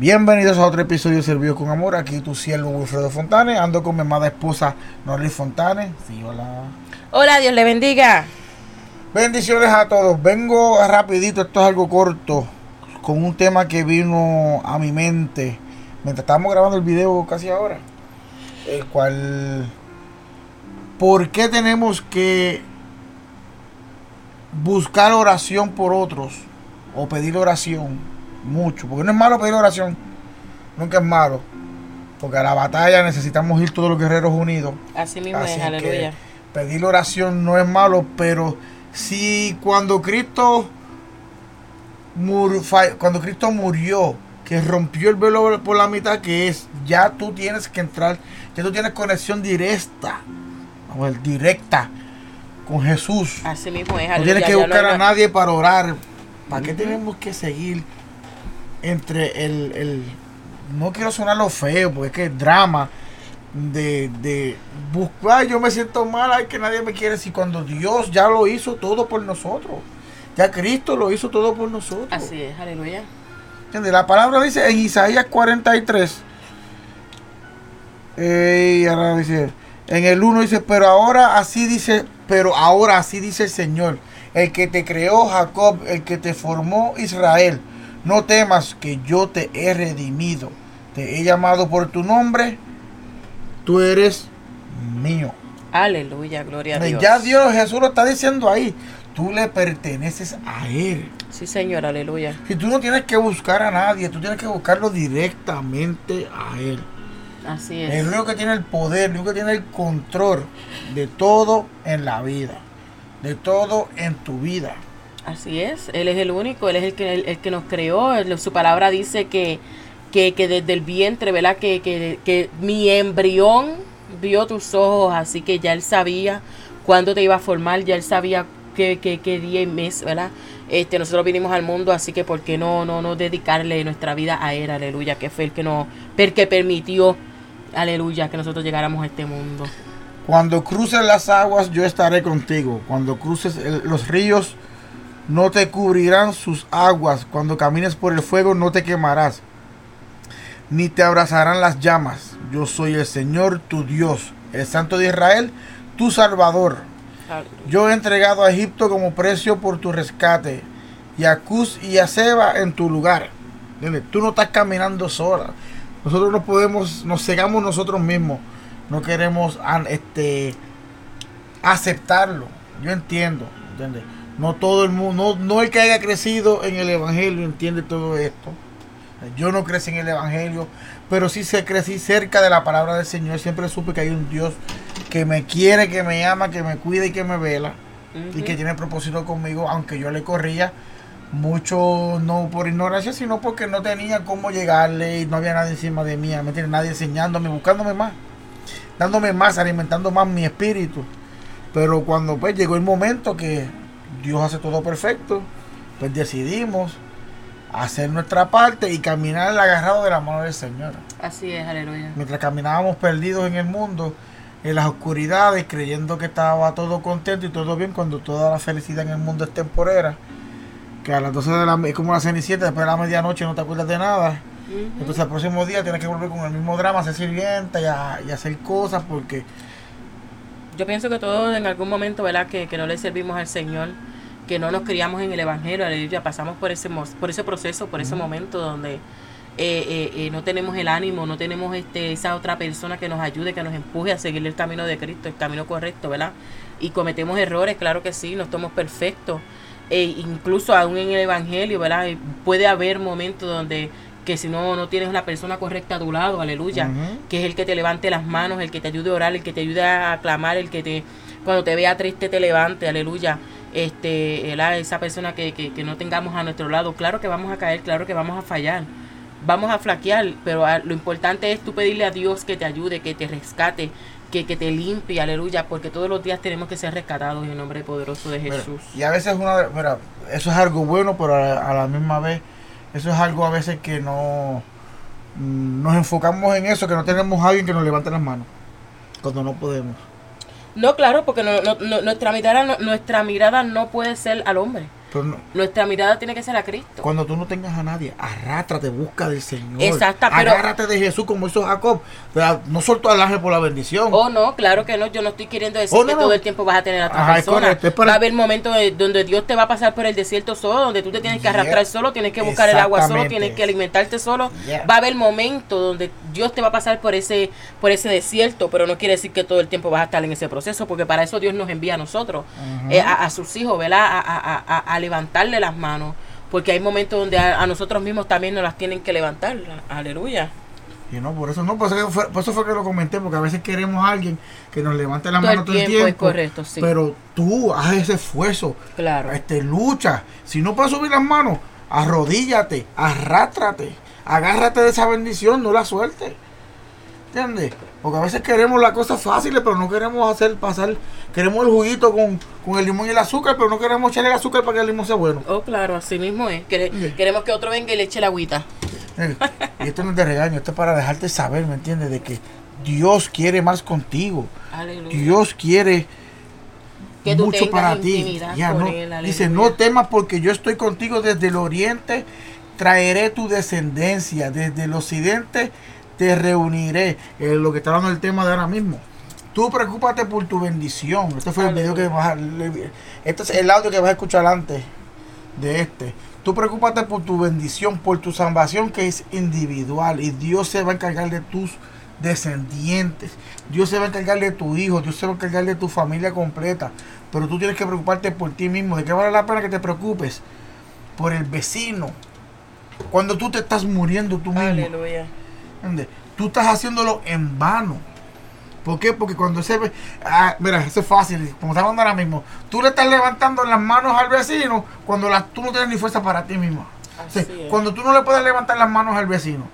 Bienvenidos a otro episodio de Servido con Amor. Aquí tu siervo Wilfredo Fontane. Ando con mi amada esposa Norly Fontane. Sí, hola. Hola, Dios le bendiga. Bendiciones a todos. Vengo rapidito, esto es algo corto, con un tema que vino a mi mente mientras estábamos grabando el video casi ahora. El cual... ¿Por qué tenemos que buscar oración por otros? O pedir oración mucho, porque no es malo pedir oración, nunca es malo, porque a la batalla necesitamos ir todos los guerreros unidos. Así mismo es, aleluya. Pedir oración no es malo, pero si cuando Cristo cuando Cristo murió, que rompió el velo por la mitad, que es, ya tú tienes que entrar, ya tú tienes conexión directa, directa con Jesús. Así mismo es. No tienes que buscar a nadie para orar. ¿Para qué tenemos que seguir entre el, el no quiero sonar lo feo, porque es que el drama de, de buscar, yo me siento mal, ay que nadie me quiere, si cuando Dios ya lo hizo todo por nosotros, ya Cristo lo hizo todo por nosotros. Así es, aleluya. La palabra dice en Isaías 43, y ahora dice, en el 1 dice, pero ahora así dice, pero ahora así dice el Señor, el que te creó Jacob, el que te formó Israel no temas que yo te he redimido. Te he llamado por tu nombre. Tú eres mío. Aleluya, gloria a Dios. Ya Dios Jesús lo está diciendo ahí. Tú le perteneces a Él. Sí, Señor, aleluya. Y tú no tienes que buscar a nadie, tú tienes que buscarlo directamente a Él. Así es. El único que tiene el poder, el único que tiene el control de todo en la vida, de todo en tu vida. Así es, Él es el único, Él es el que, el, que nos creó, su palabra dice que, que, desde el vientre, ¿verdad? Que, que, mi embrión vio tus ojos, así que ya Él sabía cuándo te iba a formar, ya Él sabía qué, qué, día y mes, ¿verdad? Este, nosotros vinimos al mundo, así que ¿por qué no, no, no dedicarle nuestra vida a Él, aleluya? Que fue el que, nos, el que permitió, aleluya, que nosotros llegáramos a este mundo. Cuando cruces las aguas, yo estaré contigo. Cuando cruces los ríos, no te cubrirán sus aguas, cuando camines por el fuego no te quemarás, ni te abrazarán las llamas. Yo soy el Señor tu Dios, el Santo de Israel, tu Salvador. Yo he entregado a Egipto como precio por tu rescate, y a Cus y a Seba en tu lugar. Tú no estás caminando sola. Nosotros no podemos, nos cegamos nosotros mismos. No queremos este, aceptarlo. Yo entiendo, ¿entiendes? No todo el mundo, no, el que haya crecido en el Evangelio entiende todo esto. Yo no crecí en el Evangelio, pero sí se crecí cerca de la palabra del Señor. Siempre supe que hay un Dios que me quiere, que me ama, que me cuida y que me vela. Y que tiene propósito conmigo, aunque yo le corría mucho, no por ignorancia, sino porque no tenía cómo llegarle y no había nadie encima de mí, me tiene nadie enseñándome, buscándome más, dándome más, alimentando más mi espíritu. Pero cuando pues llegó el momento que Dios hace todo perfecto, pues decidimos hacer nuestra parte y caminar agarrado de la mano del Señor. Así es, aleluya. Mientras caminábamos perdidos en el mundo, en las oscuridades, creyendo que estaba todo contento y todo bien, cuando toda la felicidad en el mundo es temporera, que a las 12 de la es como una cenicienta, después de la medianoche no te acuerdas de nada. Entonces el próximo día tienes que volver con el mismo drama, ser sirvienta y, y hacer cosas porque yo pienso que todos en algún momento, ¿verdad? Que, no le servimos al Señor, que no nos criamos en el Evangelio, aleluya, pasamos por ese, por ese proceso, por ese momento donde eh, eh, eh, no tenemos el ánimo, no tenemos este, esa otra persona que nos ayude, que nos empuje a seguir el camino de Cristo, el camino correcto, ¿verdad? Y cometemos errores, claro que sí, no somos perfectos. E incluso aún en el Evangelio, ¿verdad? Puede haber momentos donde que si no, no tienes una persona correcta a tu lado, aleluya, que es el que te levante las manos, el que te ayude a orar, el que te ayude a clamar, el que te, cuando te vea triste te levante, aleluya. Este, esa persona que, que, no tengamos a nuestro lado, claro que vamos a caer, claro que vamos a fallar, vamos a flaquear, pero lo importante es tú pedirle a Dios que te ayude, que te rescate, que, que, te limpie, aleluya, porque todos los días tenemos que ser rescatados en el nombre poderoso de Jesús. y a veces una, mira, eso es algo bueno, pero a la misma vez eso es algo a veces que no mm, nos enfocamos en eso, que no tenemos a alguien que nos levante las manos cuando no podemos. No, claro, porque no, nuestra, mirada, nuestra mirada no puede ser al hombre. Pero no- Nuestra mirada tiene que ser a Cristo. cuando tú no tengas a nadie, arrástrate, busca del Señor. Exacto, pero- Agárrate de Jesús como hizo Jacob. No soltó al ángel por la bendición. Oh, no, claro que no. Yo no estoy queriendo decir Oh, no, que no. todo el tiempo vas a tener a otra Ajá, es persona. correcto, es para- Va a haber momentos de- donde Dios te va a pasar por el desierto solo, donde tú te tienes que arrastrar solo, tienes que buscar el agua solo, tienes que alimentarte solo. Yeah. Va a haber momentos donde Dios te va a pasar por ese, por ese desierto, pero no quiere decir que todo el tiempo vas a estar en ese proceso, porque para eso Dios nos envía a nosotros, eh, a, a sus hijos, ¿verdad? A- a levantarle las manos. Porque hay momentos donde a, a nosotros mismos también nos las tienen que levantar. Aleluya. Y no, por eso no, por eso, fue, por eso fue que lo comenté, porque a veces queremos a alguien que nos levante la Todo el mano todo el tiempo, es tiempo. correcto, sí. Pero tú haz ese esfuerzo, Claro. este, lucha. Si no puedes subir las manos, arrodíllate, arrástrate, agárrate de esa bendición, no la sueltes. ¿Entiendes? Porque a veces queremos las cosas fáciles, pero no queremos hacer pasar, queremos el juguito con, con el limón y el azúcar, pero no queremos echarle el azúcar para que el limón sea bueno. Oh, claro, así mismo es. Quere- Sí. Queremos que otro venga y le eche la agüita. Y esto no es de regaño, esto es para dejarte saber, ¿me entiendes? De que Dios quiere más contigo. Aleluya. Dios quiere Que tú mucho para ti. Ya, no. él, Dice, no temas porque yo estoy contigo desde el oriente, traeré tu descendencia, desde el occidente te reuniré. Lo que está hablando el tema de ahora mismo. Tú preocúpate por tu bendición. Este fue el video que vas a, Este es el audio que vas a escuchar antes de este. Tú preocúpate por tu bendición, por tu salvación que es individual y Dios se va a encargar de tus descendientes. Dios se va a encargar de tu hijo, Dios se va a encargar de tu familia completa. Pero tú tienes que preocuparte por ti mismo. ¿De qué vale la pena que te preocupes? Por el vecino. Cuando tú te estás muriendo tú mismo. Aleluya. ¿Entiendes? Tú estás haciéndolo en vano. ¿Por qué? Porque cuando se ve. Ah, mira, eso es fácil. Como estamos hablando ahora mismo. Tú le estás levantando las manos al vecino cuando las, tú no tienes ni fuerza para ti mismo. Es. cuando tú no le puedes levantar las manos al vecino,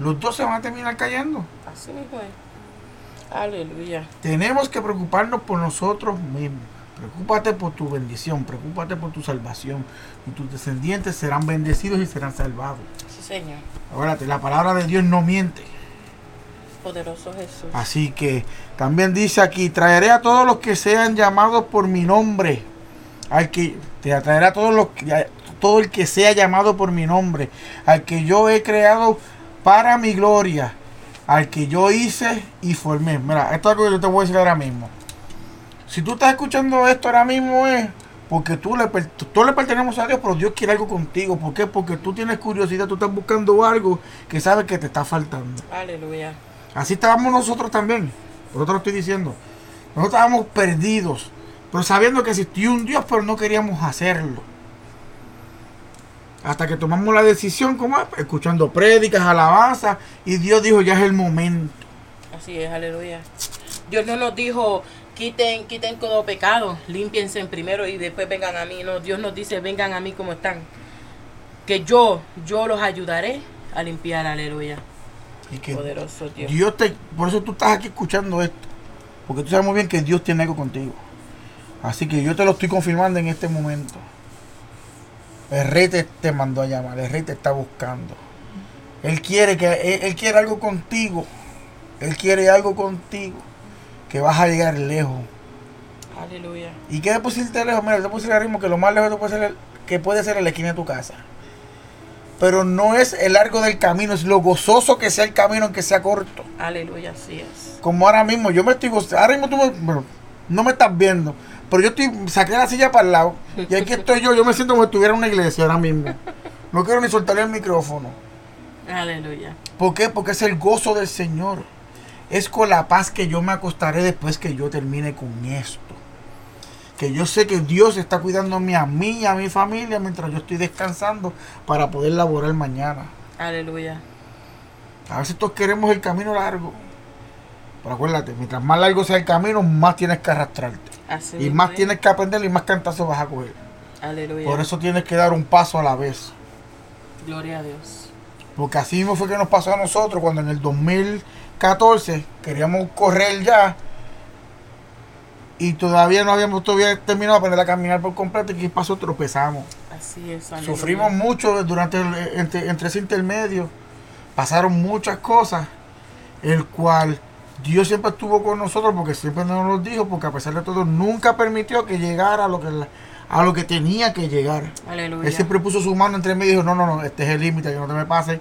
los dos se van a terminar cayendo. Así mismo es. Aleluya. Tenemos que preocuparnos por nosotros mismos. Preocúpate por tu bendición, preocúpate por tu salvación. Y tus descendientes serán bendecidos y serán salvados. Sí, Señor. Acuérdate, la palabra de Dios no miente. Poderoso Jesús. Así que también dice aquí, traeré a todos los que sean llamados por mi nombre. Al que te traeré a todos los que- a todo el que sea llamado por mi nombre, al que yo he creado para mi gloria, al que yo hice y formé. Mira, esto es algo que yo te voy a decir ahora mismo. Si tú estás escuchando esto ahora mismo es porque tú le, tú le pertenecemos a Dios, pero Dios quiere algo contigo. ¿Por qué? Porque tú tienes curiosidad, tú estás buscando algo que sabes que te está faltando. Aleluya. Así estábamos nosotros también. Por eso te lo estoy diciendo. Nosotros estábamos perdidos. Pero sabiendo que existía un Dios, pero no queríamos hacerlo. Hasta que tomamos la decisión, como es? escuchando prédicas, alabanzas, y Dios dijo, ya es el momento. Así es, aleluya. Dios no nos dijo, quiten, quiten todo pecado, límpiense primero y después vengan a mí. No, Dios nos dice, vengan a mí como están. Que yo, yo los ayudaré a limpiar, aleluya. Y que Poderoso Dios. Dios te, por eso tú estás aquí escuchando esto. Porque tú sabes muy bien que Dios tiene algo contigo. Así que yo te lo estoy confirmando en este momento. El rey te, te mandó a llamar, el rey te está buscando. Él quiere que él, él quiere algo contigo. Él quiere algo contigo. Que vas a llegar lejos. Aleluya. ¿Y qué después irte lejos? Mira, te decir ahora mismo que lo más lejos que puede ser, el- que puede ser en la esquina de tu casa. Pero no es el largo del camino, es lo gozoso que sea el camino, aunque sea corto. Aleluya, así es. Como ahora mismo, yo me estoy gozando. Ahora mismo tú me- bueno, no me estás viendo. Pero yo estoy, saqué la silla para el lado. Y aquí estoy yo. Yo me siento como si estuviera en una iglesia ahora mismo. No quiero ni soltarle el micrófono. Aleluya. ¿Por qué? Porque es el gozo del Señor. Es con la paz que yo me acostaré después que yo termine con esto. Que yo sé que Dios está cuidándome a mí y a mi familia mientras yo estoy descansando para poder laborar mañana. Aleluya. A veces todos queremos el camino largo. Pero acuérdate, mientras más largo sea el camino, más tienes que arrastrarte. Así Y más es. tienes que aprender y más cantazos vas a coger. Aleluya. Por eso tienes que dar un paso a la vez. Gloria a Dios. Porque así mismo fue que nos pasó a nosotros cuando en el 2014 queríamos correr ya. Y todavía no habíamos todavía terminado de aprender a caminar por completo. ¿Y qué pasó? Tropezamos. Así es. Sufrimos mucho durante el, entre, entre ese intermedio. Pasaron muchas cosas. El cual Dios siempre estuvo con nosotros porque siempre nos lo dijo. Porque a pesar de todo, nunca permitió que llegara a lo que, a lo que tenía que llegar. Aleluya. Él siempre puso su mano entre medio y dijo, no, no, no, este es el límite, que no te me pase.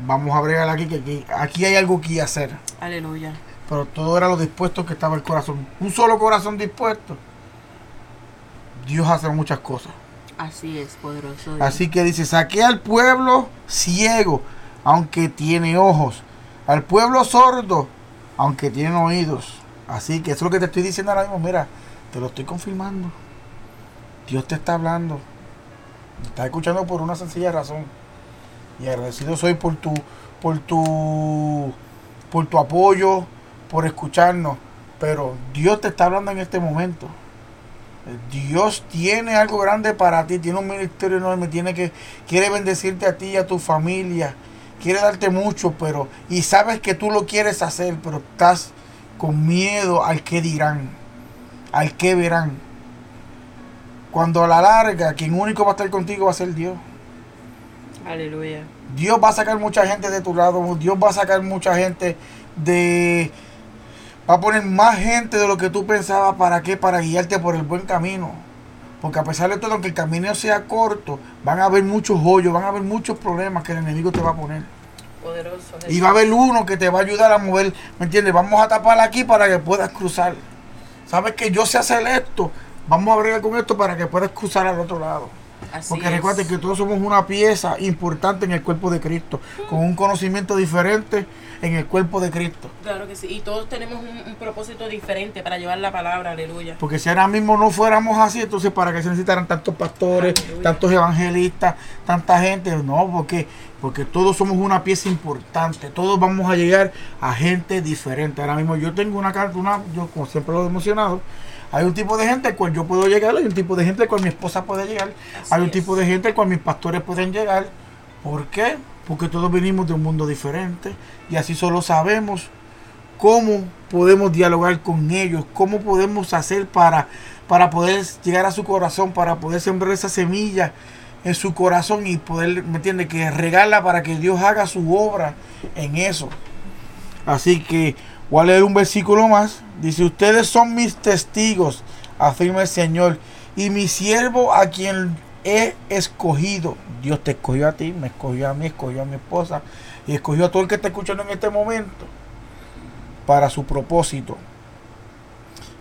Vamos a bregar aquí, que aquí, aquí hay algo que hacer. Aleluya. Pero todo era lo dispuesto que estaba el corazón. Un solo corazón dispuesto. Dios hace muchas cosas. Así es, poderoso. Dios. Así que dice, saqué al pueblo ciego, aunque tiene ojos. Al pueblo sordo, aunque tiene oídos. Así que eso es lo que te estoy diciendo ahora mismo. Mira, te lo estoy confirmando. Dios te está hablando. Te está escuchando por una sencilla razón. Y agradecido soy por tu, por tu, por tu apoyo, por escucharnos. Pero Dios te está hablando en este momento. Dios tiene algo grande para ti, tiene un ministerio enorme, tiene que quiere bendecirte a ti y a tu familia, quiere darte mucho, pero y sabes que tú lo quieres hacer, pero estás con miedo al que dirán, al que verán. Cuando a la larga, quien único va a estar contigo va a ser Dios. Aleluya. Dios va a sacar mucha gente de tu lado, Dios va a sacar mucha gente de va a poner más gente de lo que tú pensabas para qué, para guiarte por el buen camino. Porque a pesar de todo, aunque el camino sea corto, van a haber muchos hoyos, van a haber muchos problemas que el enemigo te va a poner. Poderoso. Y va a haber uno que te va a ayudar a mover, ¿me entiendes? Vamos a tapar aquí para que puedas cruzar. Sabes que yo sé hacer esto, vamos a bregar con esto para que puedas cruzar al otro lado. Así Porque recuerden que todos somos una pieza importante en el cuerpo de Cristo, con un conocimiento diferente en el cuerpo de Cristo. Claro que sí. Y todos tenemos un, un propósito diferente para llevar la palabra. Aleluya. Porque si ahora mismo no fuéramos así, entonces ¿para qué se necesitaran tantos pastores, Aleluya. tantos evangelistas, tanta gente? No, porque porque todos somos una pieza importante, todos vamos a llegar a gente diferente. Ahora mismo yo tengo una carta, una, yo como siempre lo he emocionado, hay un tipo de gente al cual yo puedo llegar, hay un tipo de gente al cual mi esposa puede llegar, Así hay un es. tipo de gente al cual mis pastores pueden llegar. ¿Por qué? Porque todos venimos de un mundo diferente y así solo sabemos cómo podemos dialogar con ellos, cómo podemos hacer para, para poder llegar a su corazón, para poder sembrar esa semilla en su corazón y poder, ¿me entiende? Que regarla para que Dios haga su obra en eso. Así que voy a leer un versículo más. Dice, ustedes son mis testigos, afirma el Señor, y mi siervo a quien he escogido. Dios te escogió a ti, me escogió a mí, escogió a mi esposa y escogió a todo el que está escuchando en este momento para su propósito.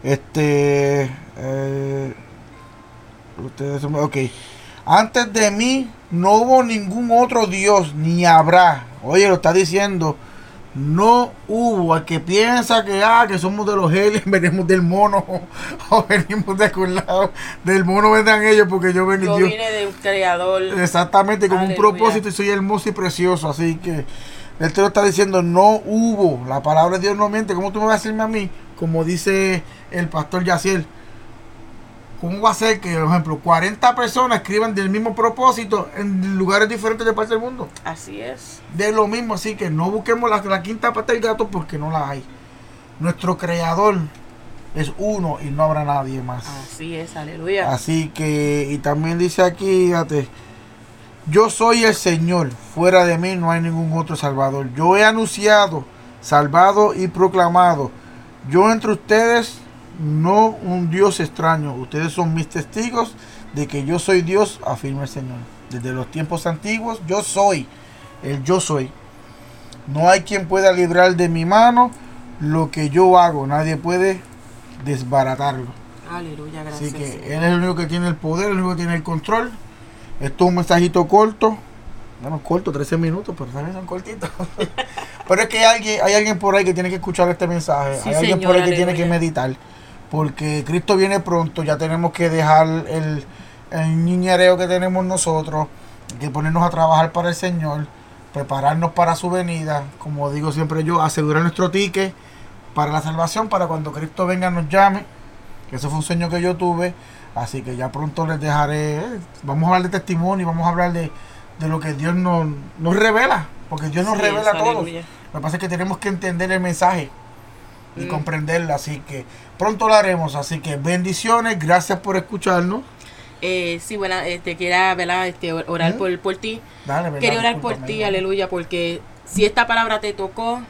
Este, eh, ustedes, ok. Antes de mí no hubo ningún otro Dios, ni habrá. Oye, lo está diciendo. No hubo. Al que piensa que, ah, que somos de los aliens, venimos del mono, o venimos de algún lado. Del mono vendrán ellos, porque yo vengo Yo Dios. vine de un creador. Exactamente, con un propósito y soy hermoso y precioso. Así que él te lo está diciendo, no hubo. La palabra de Dios no miente. ¿Cómo tú me vas a decirme a mí? Como dice el pastor Yaciel. ¿Cómo va a ser que, por ejemplo, 40 personas escriban del mismo propósito en lugares diferentes de parte del mundo? Así es. De lo mismo, así que no busquemos la, la quinta pata del gato porque no la hay. Nuestro creador es uno y no habrá nadie más. Así es. Aleluya. Así que, y también dice aquí, fíjate, yo soy el Señor, fuera de mí no hay ningún otro Salvador. Yo he anunciado, salvado y proclamado, yo entre ustedes no un Dios extraño, ustedes son mis testigos de que yo soy Dios, afirma el Señor. Desde los tiempos antiguos, yo soy, el yo soy. No hay quien pueda librar de mi mano lo que yo hago, nadie puede desbaratarlo. Aleluya. Así Gracias. que Señor. él es el único que tiene el poder, el único que tiene el control. Esto es un mensajito corto. Bueno, corto, 13 minutos, pero también son cortitos. pero es que hay alguien, hay alguien por ahí que tiene que escuchar este mensaje. Sí, hay alguien por ahí que tiene que meditar. Porque Cristo viene pronto, ya tenemos que dejar el, el niñereo que tenemos nosotros, que ponernos a trabajar para el Señor, prepararnos para su venida, como digo siempre yo, asegurar nuestro ticket para la salvación, para cuando Cristo venga nos llame, que eso fue un sueño que yo tuve, así que ya pronto les dejaré, eh, vamos a hablar de testimonio, vamos a hablar de, de lo que Dios nos, nos revela, porque Dios nos Así revela es, a todos. aleluya. Lo que pasa es que tenemos que entender el mensaje y Mm. comprenderlo, así que pronto lo haremos, así que bendiciones, gracias por escucharnos. Eh, sí, bueno, este, quiera, ¿verdad? Este, or- orar por, por ti. Dale. Quería orar por ti, aleluya, porque si esta palabra te tocó,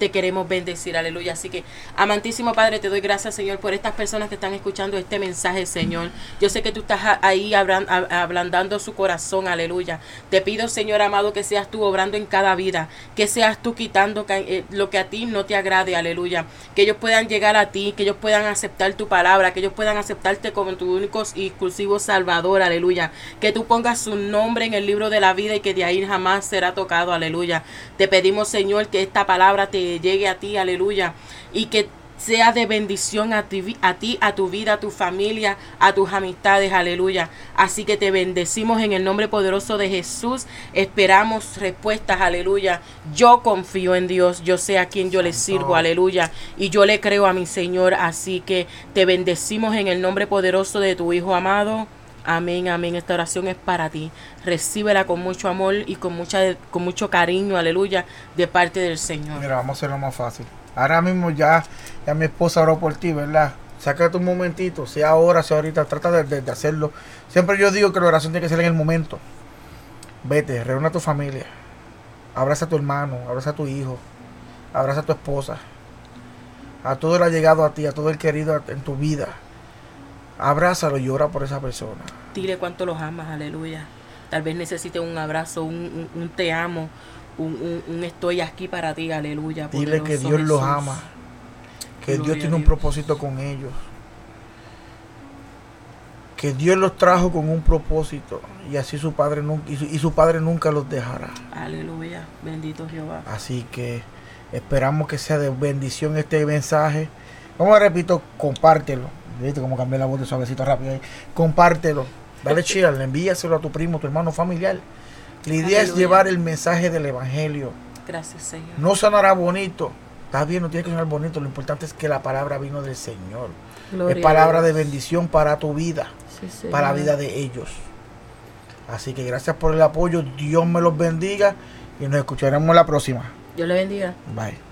te queremos bendecir, aleluya. Así que, amantísimo Padre, te doy gracias, Señor, por estas personas que están escuchando este mensaje, Señor. Yo sé que tú estás ahí ablandando su corazón, aleluya. Te pido, Señor amado, que seas tú obrando en cada vida, que seas tú quitando eh, lo que a ti no te agrade, aleluya. Que ellos puedan llegar a ti, que ellos puedan aceptar tu palabra, que ellos puedan aceptarte como tu único y exclusivo Salvador, aleluya. Que tú pongas su nombre en el libro de la vida y que de ahí jamás será tocado, aleluya. Te pedimos, Señor, que esta palabra te llegue a ti, aleluya. Y que sea de bendición a ti, a ti, a tu vida, a tu familia, a tus amistades, aleluya. Así que te bendecimos en el nombre poderoso de Jesús. Esperamos respuestas, aleluya. Yo confío en Dios, yo sé a quien yo le sirvo, aleluya. Y yo le creo a mi Señor, así que te bendecimos en el nombre poderoso de tu Hijo amado. Amén, amén. Esta oración es para ti. Recíbela con mucho amor y con, mucha, con mucho cariño, aleluya, de parte del Señor. Mira, vamos a hacerlo más fácil. Ahora mismo ya, ya mi esposa oró por ti, ¿verdad? Sácate un momentito, sea ahora, sea ahorita, trata de, hacerlo. Siempre yo digo que la oración tiene que ser en el momento. Vete, reúne a tu familia. Abraza a tu hermano, abraza a tu hijo, abraza a tu esposa. A todo el llegado a ti, a todo el querido en tu vida. Abrázalo y ora por esa persona. Dile cuánto los amas, aleluya. Tal vez necesite un abrazo, un, un te amo, un, estoy aquí para ti, aleluya. Dile que Dios los ama, que Dios tiene un propósito con ellos, que Dios los trajo con un propósito y así su padre nunca, y su, padre nunca los dejará. Aleluya, bendito Jehová. Así que esperamos que sea de bendición este mensaje. Como repito, compártelo. ¿Viste cómo cambié la voz de suavecito rápido ahí? Compártelo. Dale chile, envíaselo a tu primo, tu hermano familiar. La idea es llevar el mensaje del Evangelio. Gracias, Señor. No sonará bonito. Está bien, no tiene que sonar bonito. Lo importante es que la palabra vino del Señor. es palabra de bendición para tu vida, para la vida de ellos. Así que gracias por el apoyo. Dios me los bendiga y nos escucharemos la próxima. Dios le bendiga. Bye.